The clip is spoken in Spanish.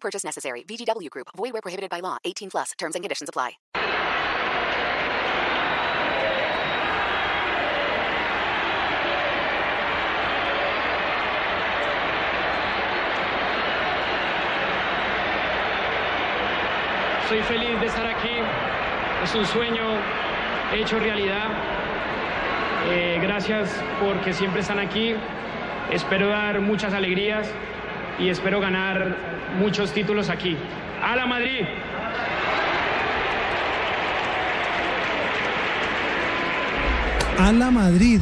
Purchase necessary. VGW Group. Void where prohibited by law. 18 plus. Terms and conditions apply. Soy feliz de estar aquí. Es un sueño hecho realidad. Eh, gracias porque siempre están aquí. Espero dar muchas alegrías y espero ganar muchos títulos aquí. ¡A la Madrid! A la Madrid.